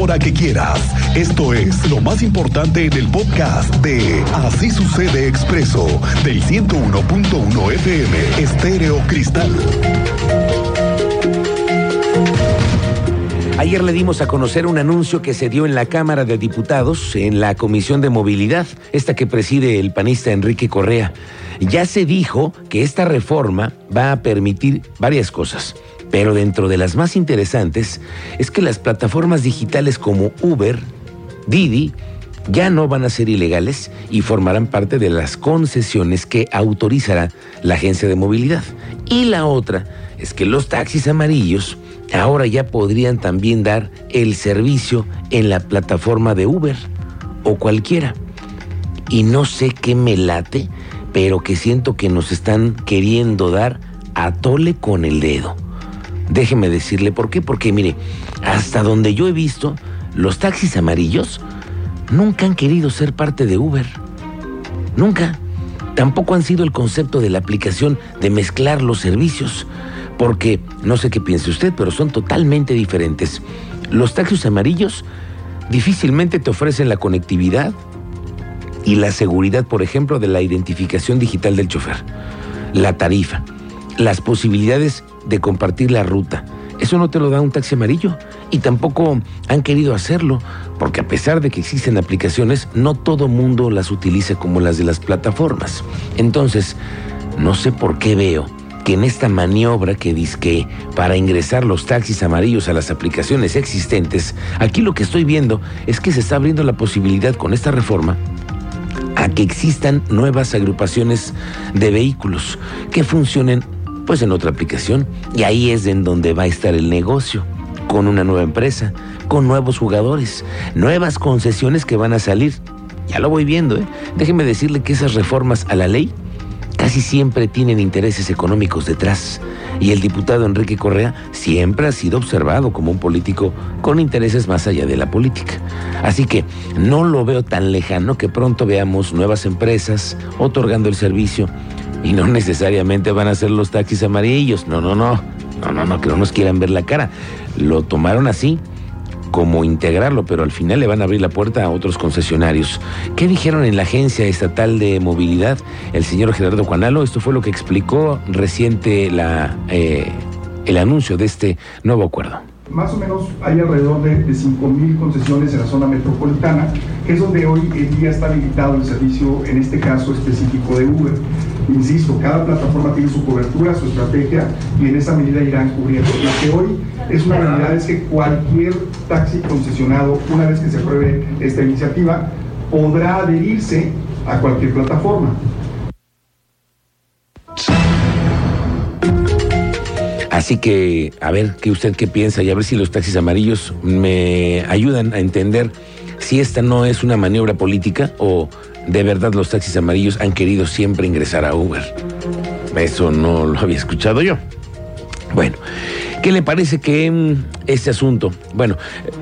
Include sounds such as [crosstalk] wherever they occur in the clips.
Hora que quieras. Esto es lo más importante en el podcast de Así sucede expreso del 101.1 FM Estéreo Cristal. Ayer le dimos a conocer un anuncio que se dio en la Cámara de Diputados, en la Comisión de Movilidad, esta que preside el panista Enrique Correa. Ya se dijo que esta reforma va a permitir varias cosas. Pero dentro de las más interesantes es que las plataformas digitales como Uber, Didi, ya no van a ser ilegales y formarán parte de las concesiones que autorizará la agencia de movilidad. Y la otra es que los taxis amarillos ahora ya podrían también dar el servicio en la plataforma de Uber o cualquiera. Y no sé qué me late, pero que siento que nos están queriendo dar a tole con el dedo. Déjeme decirle por qué, porque mire, hasta donde yo he visto, los taxis amarillos nunca han querido ser parte de Uber. Nunca. Tampoco han sido el concepto de la aplicación de mezclar los servicios, porque no sé qué piense usted, pero son totalmente diferentes. Los taxis amarillos difícilmente te ofrecen la conectividad y la seguridad, por ejemplo, de la identificación digital del chofer, la tarifa, las posibilidades de compartir la ruta. Eso no te lo da un taxi amarillo y tampoco han querido hacerlo, porque a pesar de que existen aplicaciones, no todo mundo las utiliza como las de las plataformas. Entonces, no sé por qué veo que en esta maniobra que disque para ingresar los taxis amarillos a las aplicaciones existentes, aquí lo que estoy viendo es que se está abriendo la posibilidad con esta reforma a que existan nuevas agrupaciones de vehículos que funcionen pues en otra aplicación. Y ahí es en donde va a estar el negocio, con una nueva empresa, con nuevos jugadores, nuevas concesiones que van a salir. Ya lo voy viendo, ¿eh? Déjeme decirle que esas reformas a la ley casi siempre tienen intereses económicos detrás. Y el diputado Enrique Correa siempre ha sido observado como un político con intereses más allá de la política. Así que no lo veo tan lejano que pronto veamos nuevas empresas otorgando el servicio y no necesariamente van a ser los taxis amarillos. No, no, no. No, no, no, que no nos quieran ver la cara. Lo tomaron así como integrarlo, pero al final le van a abrir la puerta a otros concesionarios. ¿Qué dijeron en la Agencia Estatal de Movilidad el señor Gerardo Juanalo? Esto fue lo que explicó reciente la, eh, el anuncio de este nuevo acuerdo. Más o menos hay alrededor de, de 5.000 concesiones en la zona metropolitana, que es donde hoy en día está habilitado el servicio, en este caso específico de Uber. Insisto, cada plataforma tiene su cobertura, su estrategia y en esa medida irán cubriendo. Lo que hoy es una realidad es que cualquier taxi concesionado, una vez que se apruebe esta iniciativa, podrá adherirse a cualquier plataforma. Así que, a ver, ¿qué usted qué piensa? Y a ver si los taxis amarillos me ayudan a entender si esta no es una maniobra política o de verdad los taxis amarillos han querido siempre ingresar a Uber. Eso no lo había escuchado yo. Bueno, ¿qué le parece que mm, este asunto? Bueno,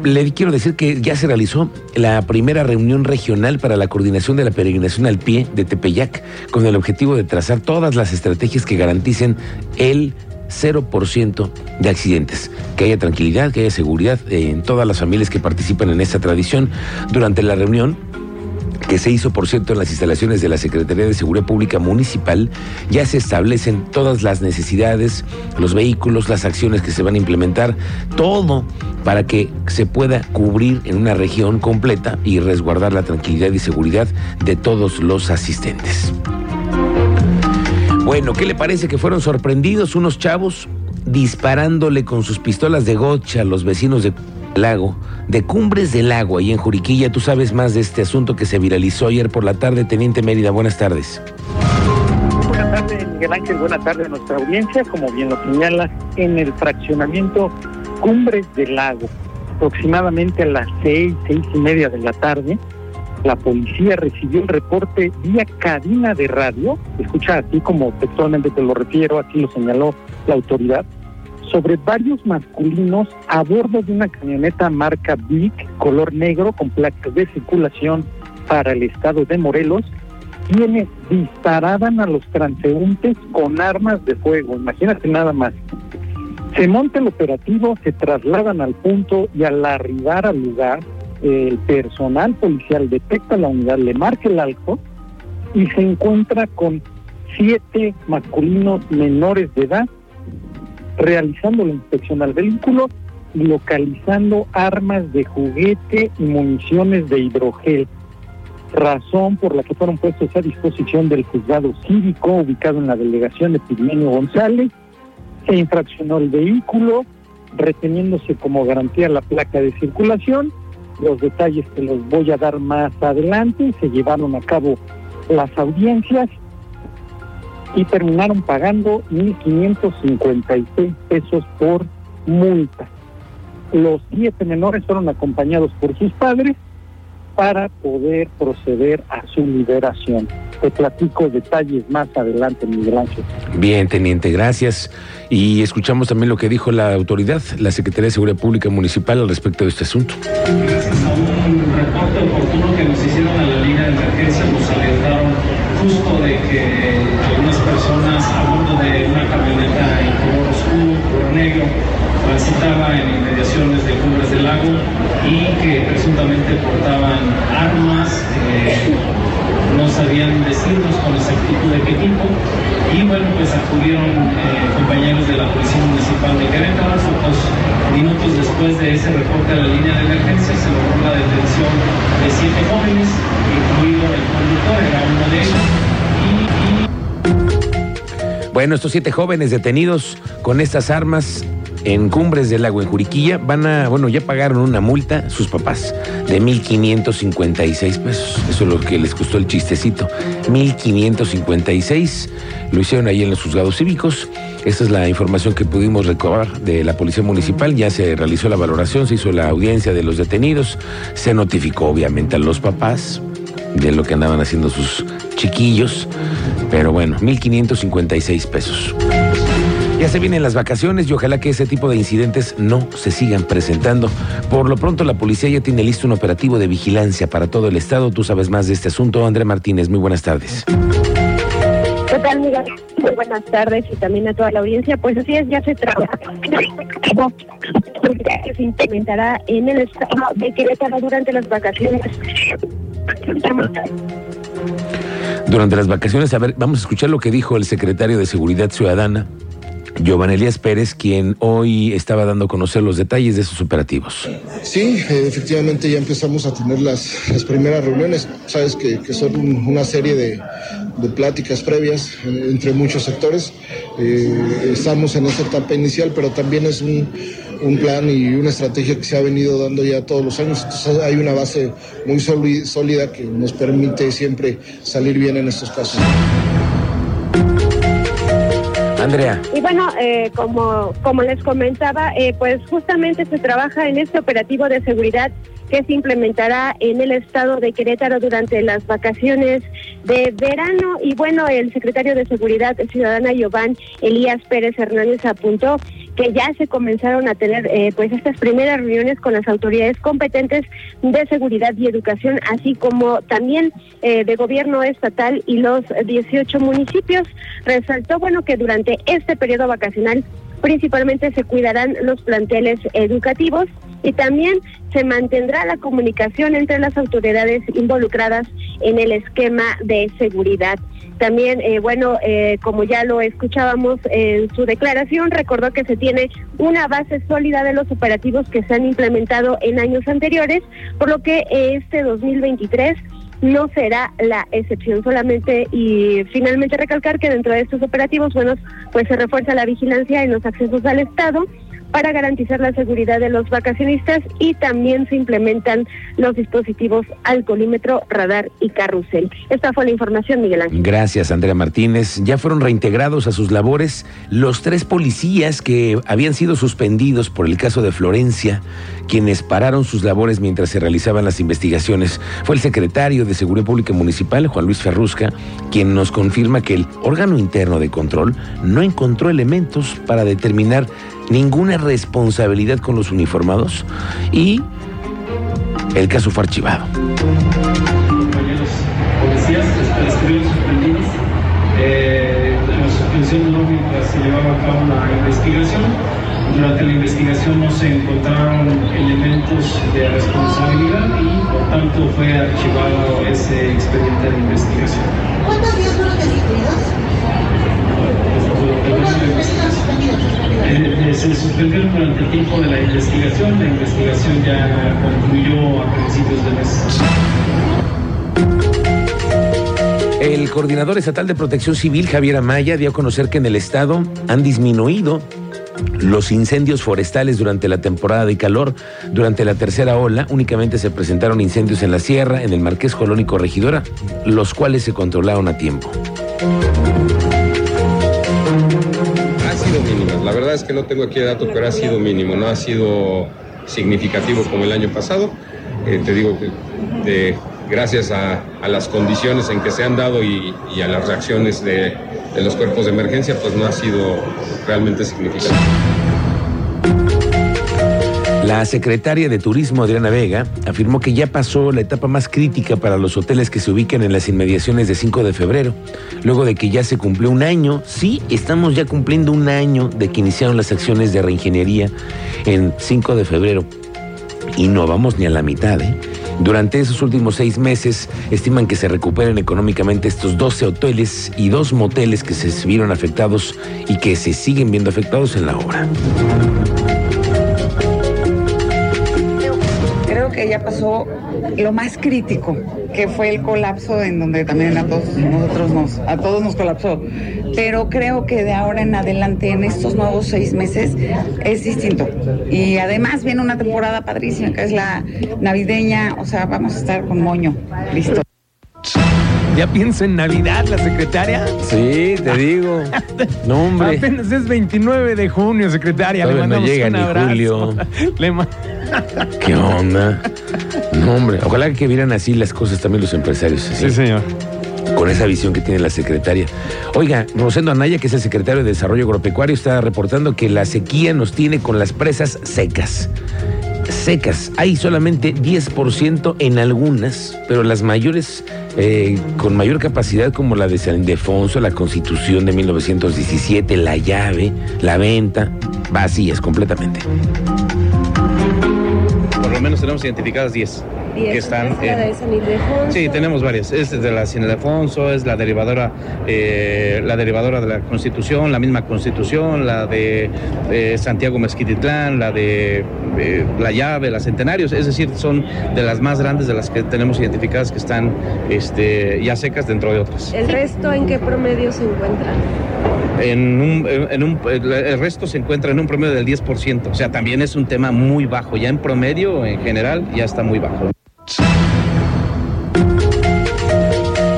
le quiero decir que ya se realizó la primera reunión regional para la coordinación de la peregrinación al pie de Tepeyac, con el objetivo de trazar todas las estrategias que garanticen el 0% de accidentes, que haya tranquilidad, que haya seguridad en todas las familias que participan en esta tradición. Durante la reunión, que se hizo, por cierto, en las instalaciones de la Secretaría de Seguridad Pública Municipal, ya se establecen todas las necesidades, los vehículos, las acciones que se van a implementar, todo para que se pueda cubrir en una región completa y resguardar la tranquilidad y seguridad de todos los asistentes. Bueno, ¿qué le parece que fueron sorprendidos unos chavos disparándole con sus pistolas de gocha a los vecinos de Lago, de Cumbres del Lago, ahí en Juriquilla. Tú sabes más de este asunto que se viralizó ayer por la tarde. Teniente Mérida, buenas tardes. Buenas tardes, Miguel Ángel. Buenas tardes a nuestra audiencia. Como bien lo señala, en el fraccionamiento Cumbres del Lago, aproximadamente a las seis, seis y media de la tarde, la policía recibió el reporte vía cabina de radio, escucha así como textualmente te lo refiero, así lo señaló la autoridad, sobre varios masculinos a bordo de una camioneta marca Vic, color negro, con placas de circulación para el estado de Morelos, quienes disparaban a los transeúntes con armas de fuego. Imagínate nada más. Se monta el operativo, se trasladan al punto y al arribar al lugar, el personal policial detecta la unidad, le marca el alto y se encuentra con siete masculinos menores de edad realizando la inspección al vehículo y localizando armas de juguete y municiones de hidrogel, razón por la que fueron puestos a disposición del juzgado cívico ubicado en la delegación de Pigmenio González. Se infraccionó el vehículo, reteniéndose como garantía la placa de circulación. Los detalles que los voy a dar más adelante. Se llevaron a cabo las audiencias y terminaron pagando 1.556 pesos por multa. Los siete menores fueron acompañados por sus padres para poder proceder a su liberación. Te platico detalles más adelante, Miguel Ángel. Bien, teniente, gracias. Y escuchamos también lo que dijo la autoridad, la Secretaría de Seguridad Pública Municipal al respecto de este asunto. Gracias a un reporte oportuno que nos hicieron a la línea de emergencia, nos alertaron justo de que algunas personas a bordo de una camioneta en color oscuro, color negro, transitaba en inmediaciones de Cumbres del Lago y que presuntamente portaban armas, eh, no sabían decirnos con exactitud de qué tipo y bueno, pues acudieron eh, compañeros de la Policía Municipal de Querétaro, pocos minutos después de ese reporte a la línea de emergencia se logró la detención de siete jóvenes, incluido el conductor, era uno de ellos. Bueno, estos siete jóvenes detenidos con estas armas en Cumbres del Lago, en Juriquilla, van a, bueno, ya pagaron una multa sus papás de 1.556 pesos. Eso es lo que les costó el chistecito. 1.556. Lo hicieron ahí en los juzgados cívicos. Esta es la información que pudimos recabar de la Policía Municipal. Ya se realizó la valoración, se hizo la audiencia de los detenidos. Se notificó obviamente a los papás de lo que andaban haciendo sus chiquillos. Pero bueno, 1.556 pesos. Ya se vienen las vacaciones y ojalá que ese tipo de incidentes no se sigan presentando. Por lo pronto, la policía ya tiene listo un operativo de vigilancia para todo el estado. Tú sabes más de este asunto. André Martínez, muy buenas tardes. ¿Qué tal, Miguel? Muy buenas tardes y también a toda la audiencia. Pues así es, ya se trabaja se implementará en el estado de Querétaro durante las vacaciones. Durante las vacaciones, a ver, vamos a escuchar lo que dijo el secretario de Seguridad Ciudadana, Giovanni Elías Pérez, quien hoy estaba dando a conocer los detalles de esos operativos. Sí, efectivamente ya empezamos a tener las, las primeras reuniones. Sabes que, son un, una serie de, de, pláticas previas eh, entre muchos sectores. Eh, estamos en esta etapa inicial, pero también es un, un, plan y una estrategia que se ha venido dando ya todos los años. Entonces hay una base muy sólida que nos permite siempre salir bien en estos casos. Andrea. Y bueno, eh, como, como les comentaba, eh, pues justamente se trabaja en este operativo de seguridad que se implementará en el estado de Querétaro durante las vacaciones de verano. Y bueno, el secretario de Seguridad Ciudadana, Giovanni Elías Pérez Hernández, apuntó que ya se comenzaron a tener eh, pues estas primeras reuniones con las autoridades competentes de seguridad y educación, así como también eh, de gobierno estatal y los 18 municipios. Resaltó bueno que durante este periodo vacacional principalmente se cuidarán los planteles educativos y también se mantendrá la comunicación entre las autoridades involucradas en el esquema de seguridad. También, eh, bueno, eh, como ya lo escuchábamos en su declaración, recordó que se tiene una base sólida de los operativos que se han implementado en años anteriores, por lo que este 2023 no será la excepción solamente y finalmente recalcar que dentro de estos operativos, bueno, pues se refuerza la vigilancia en los accesos al Estado para garantizar la seguridad de los vacacionistas y también se implementan los dispositivos alcoholímetro, radar y carrusel. Esta fue la información, Miguel Ángel. Gracias, Andrea Martínez. Ya fueron reintegrados a sus labores los tres policías que habían sido suspendidos por el caso de Florencia, quienes pararon sus labores mientras se realizaban las investigaciones. Fue el secretario de Seguridad Pública Municipal, Juan Luis Ferrusca, quien nos confirma que el órgano interno de control no encontró elementos para determinar ninguna responsabilidad con los uniformados y el caso fue archivado. Policías. Eh, la suspensión mientras se llevaba a cabo la investigación Durante la investigación no se encontraron elementos de responsabilidad y por tanto fue archivado ese expediente de investigación. ¿Cuántos días fueron destituidos? Eh, se suspendieron durante el tiempo de la investigación. La investigación ya concluyó a principios de mes. El coordinador estatal de protección civil, Javier Amaya, dio a conocer que en el estado han disminuido los incendios forestales durante la temporada de calor. Durante la tercera ola únicamente se presentaron incendios en la sierra, en el Marqués Colón y Corregidora, los cuales se controlaron a tiempo. Verdad es que no tengo aquí el dato, pero ha sido mínimo. No ha sido significativo como el año pasado. Eh, te digo que gracias a, las condiciones en que se han dado y, a las reacciones de los cuerpos de emergencia, pues no ha sido realmente significativo. La secretaria de Turismo, Adriana Vega, afirmó que ya pasó la etapa más crítica para los hoteles que se ubican en las inmediaciones de 5 de febrero, luego de que ya se cumplió un año, sí, estamos ya cumpliendo un año de que iniciaron las acciones de reingeniería en 5 de febrero. Y no vamos ni a la mitad, ¿eh? Durante esos últimos seis meses estiman que se recuperen económicamente estos 12 hoteles y dos moteles que se vieron afectados y que se siguen viendo afectados en la obra. Ya pasó lo más crítico, que fue el colapso en donde también a todos nosotros nos, a todos nos colapsó. Pero creo que de ahora en adelante, en estos nuevos seis meses, es distinto. Y además viene una temporada padrísima, que es la navideña, o sea, vamos a estar con moño. Listo. ¿Ya piensa en Navidad la secretaria? Sí, te digo. [laughs] No, hombre. Apenas es 29 de junio, secretaria. Le Todavía no mandamos llega un ni abrazo. julio. [laughs] Le ¿Qué onda? No, hombre. Ojalá que vieran así las cosas también los empresarios. Sí, señor. Con esa visión que tiene la secretaria. Oiga, Rosendo Anaya, que es el secretario de Desarrollo Agropecuario, está reportando que la sequía nos tiene con las presas secas. Secas. Hay solamente 10% en algunas, pero las mayores, eh, con mayor capacidad, como la de San Ildefonso, la Constitución de 1917, la llave, la venta, vacías completamente. Menos tenemos identificadas 10 que están la de. San Ildefonso. Sí, tenemos varias. Es de la San Ildefonso, es la derivadora, eh, la derivadora de la Constitución, la misma Constitución, la de eh, Santiago Mezquititlán, la de eh, La Llave, la Centenarios. Es decir, son de las más grandes de las que tenemos identificadas que están este, ya secas dentro de otras. ¿El resto en qué promedio se encuentra? En un, en un- el resto se encuentra en un promedio del 10%. O sea, también es un tema muy bajo. Ya en promedio, en general, ya está muy bajo.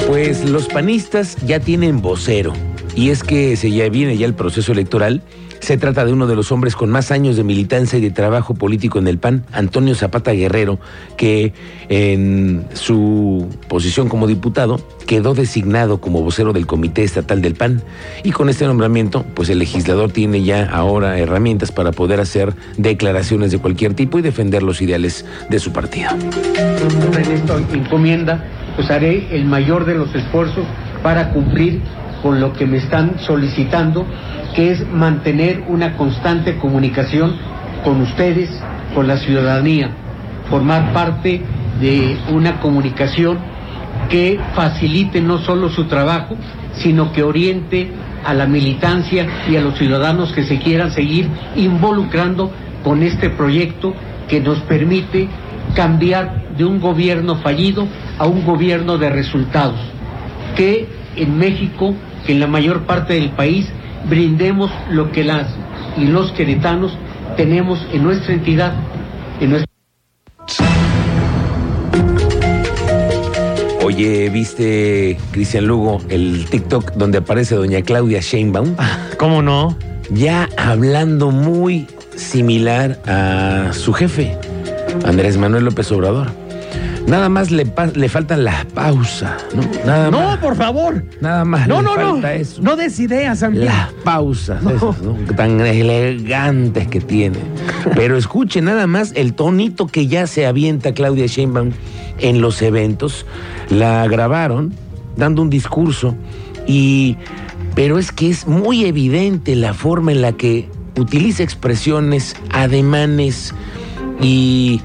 Pues los panistas ya tienen vocero. Y es que se ya viene ya el proceso electoral. Se trata de uno de los hombres con más años de militancia y de trabajo político en el PAN, Antonio Zapata Guerrero, que en su posición como diputado quedó designado como vocero del Comité Estatal del PAN. Y con este nombramiento, pues el legislador tiene ya ahora herramientas para poder hacer declaraciones de cualquier tipo y defender los ideales de su partido. en esta encomienda, pues haré el mayor de los esfuerzos para cumplir con lo que me están solicitando, que es mantener una constante comunicación con ustedes, con la ciudadanía, formar parte de una comunicación que facilite no solo su trabajo, sino que oriente a la militancia y a los ciudadanos que se quieran seguir involucrando con este proyecto que nos permite cambiar de un gobierno fallido a un gobierno de resultados. Que en México, que en la mayor parte del país, brindemos lo que las y los queretanos tenemos en nuestra entidad, en nuestra Oye, ¿viste, Cristian Lugo, el TikTok donde aparece doña Claudia Sheinbaum? [laughs] ¿Cómo no? Ya hablando muy similar a su jefe, Andrés Manuel López Obrador. Nada más le, le falta la pausa, ¿no? Nada No, más. por favor. Nada más No, le no, no. falta eso. No des ideas, amigo. Las pausas esas, ¿no? tan elegantes que tiene. Pero escuche nada más el tonito que ya se avienta Claudia Sheinbaum en los eventos. La grabaron dando un discurso y pero es que es muy evidente la forma en la que utiliza expresiones, ademanes y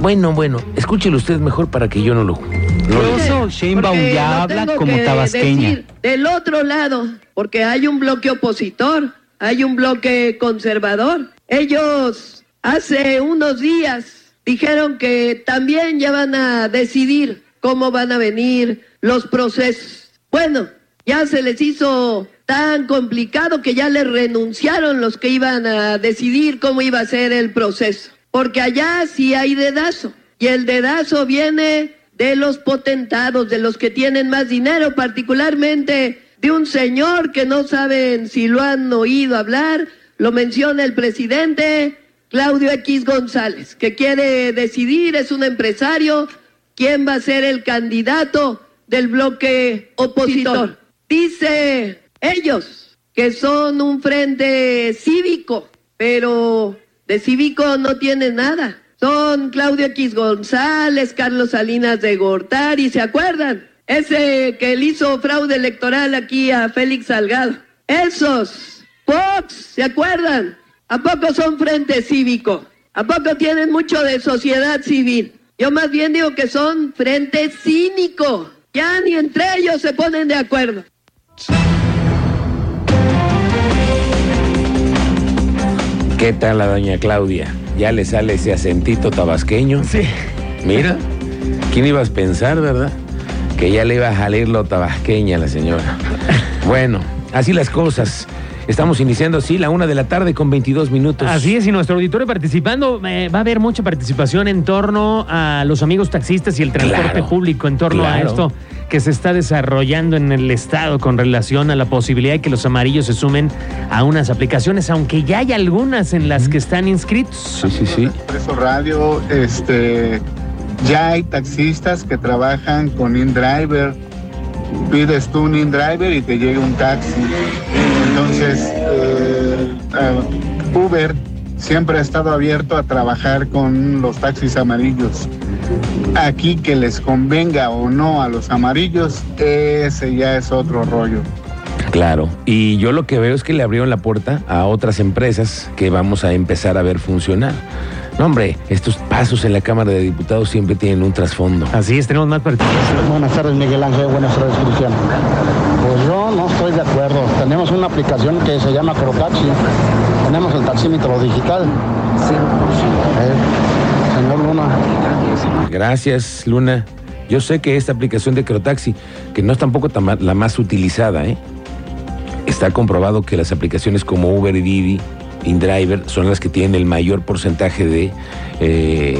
bueno, bueno, escúchelo usted mejor para que yo no lo. Incluso Sheinbaum Porque ya habla como que tabasqueña. decir del otro lado, porque hay un bloque opositor, hay un bloque conservador. Ellos hace unos días dijeron que también ya van a decidir cómo van a venir los procesos. Bueno, ya se les hizo tan complicado que ya les renunciaron los que iban a decidir cómo iba a ser el proceso. Porque allá sí hay dedazo. Y el dedazo viene de los potentados, de los que tienen más dinero, particularmente de un señor que no saben si lo han oído hablar, lo menciona el presidente Claudio X González, que quiere decidir, es un empresario, quién va a ser el candidato del bloque opositor. Dice ellos que son un frente cívico, pero de cívico no tienen nada. Son Claudio X González, Carlos Salinas de Gortari, ¿se acuerdan? Ese que le hizo fraude electoral aquí a Félix Salgado. Esos, Fox, ¿se acuerdan? ¿A poco son frente cívico? ¿A poco tienen mucho de sociedad civil? Yo más bien digo que son frente cínico. Ya ni entre ellos se ponen de acuerdo. ¿Qué tal la doña Claudia? Ya le sale ese acentito tabasqueño. Sí. Mira, ¿quién ibas a pensar, verdad? Que ya le iba a salir lo tabasqueña a la señora. Bueno, así las cosas. Estamos iniciando así la una de la tarde con 22 minutos. Así es, y nuestro auditorio participando, eh, va a haber mucha participación en torno a los amigos taxistas y el transporte Claro, público, en torno a esto que se está desarrollando en el Estado con relación a la posibilidad de que los amarillos se sumen a unas aplicaciones, aunque ya hay algunas en las que están inscritos. Sí, sí, sí. Expreso Radio, este, ya hay taxistas que trabajan con InDriver. Pides tú un InDriver y te llega un taxi. Entonces, eh, Uber siempre ha estado abierto a trabajar con los taxis amarillos. Aquí que les convenga o no a los amarillos, ese ya es otro rollo. Claro, y yo lo que veo es que le abrieron la puerta a otras empresas que vamos a empezar a ver funcionar. No, hombre, estos pasos en la Cámara de Diputados siempre tienen un trasfondo. Así es, tenemos más participación. Buenas tardes, Miguel Ángel. Buenas tardes, Cristian. Pues yo no estoy de acuerdo. Tenemos una aplicación que se llama Crotaxi. Tenemos el taxímetro digital. Sí. señor Luna. Gracias, Luna. Yo sé que esta aplicación de Crotaxi, que no es tampoco la más utilizada, ¿eh? está comprobado que las aplicaciones como Uber y Didi, InDriver, son las que tienen el mayor porcentaje de, eh,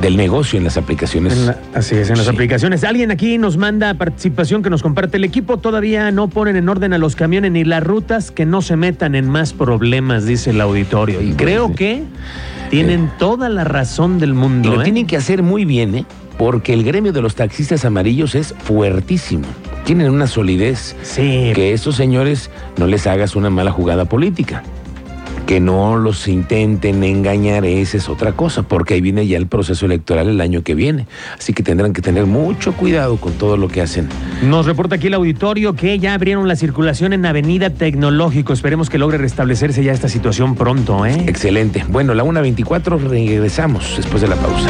del negocio en las aplicaciones. En la- así es, en las Sí. aplicaciones. Alguien aquí nos manda participación que nos comparte el equipo. Todavía no ponen en orden a los camiones ni las rutas que no se metan en más problemas, dice el auditorio. Y creo que tienen toda la razón del Y mundo. lo ¿eh? tienen que hacer muy bien, ¿eh? Porque el gremio de los taxistas amarillos es fuertísimo. Tienen una solidez. Sí. Que estos señores no les hagas una mala jugada política. Que no los intenten engañar, esa es otra cosa, porque ahí viene ya el proceso electoral el año que viene. Así que tendrán que tener mucho cuidado con todo lo que hacen. Nos reporta aquí el auditorio que ya abrieron la circulación en Avenida Tecnológico. Esperemos que logre restablecerse ya esta situación pronto, ¿eh? Excelente. Bueno, la 1.24 regresamos después de la pausa.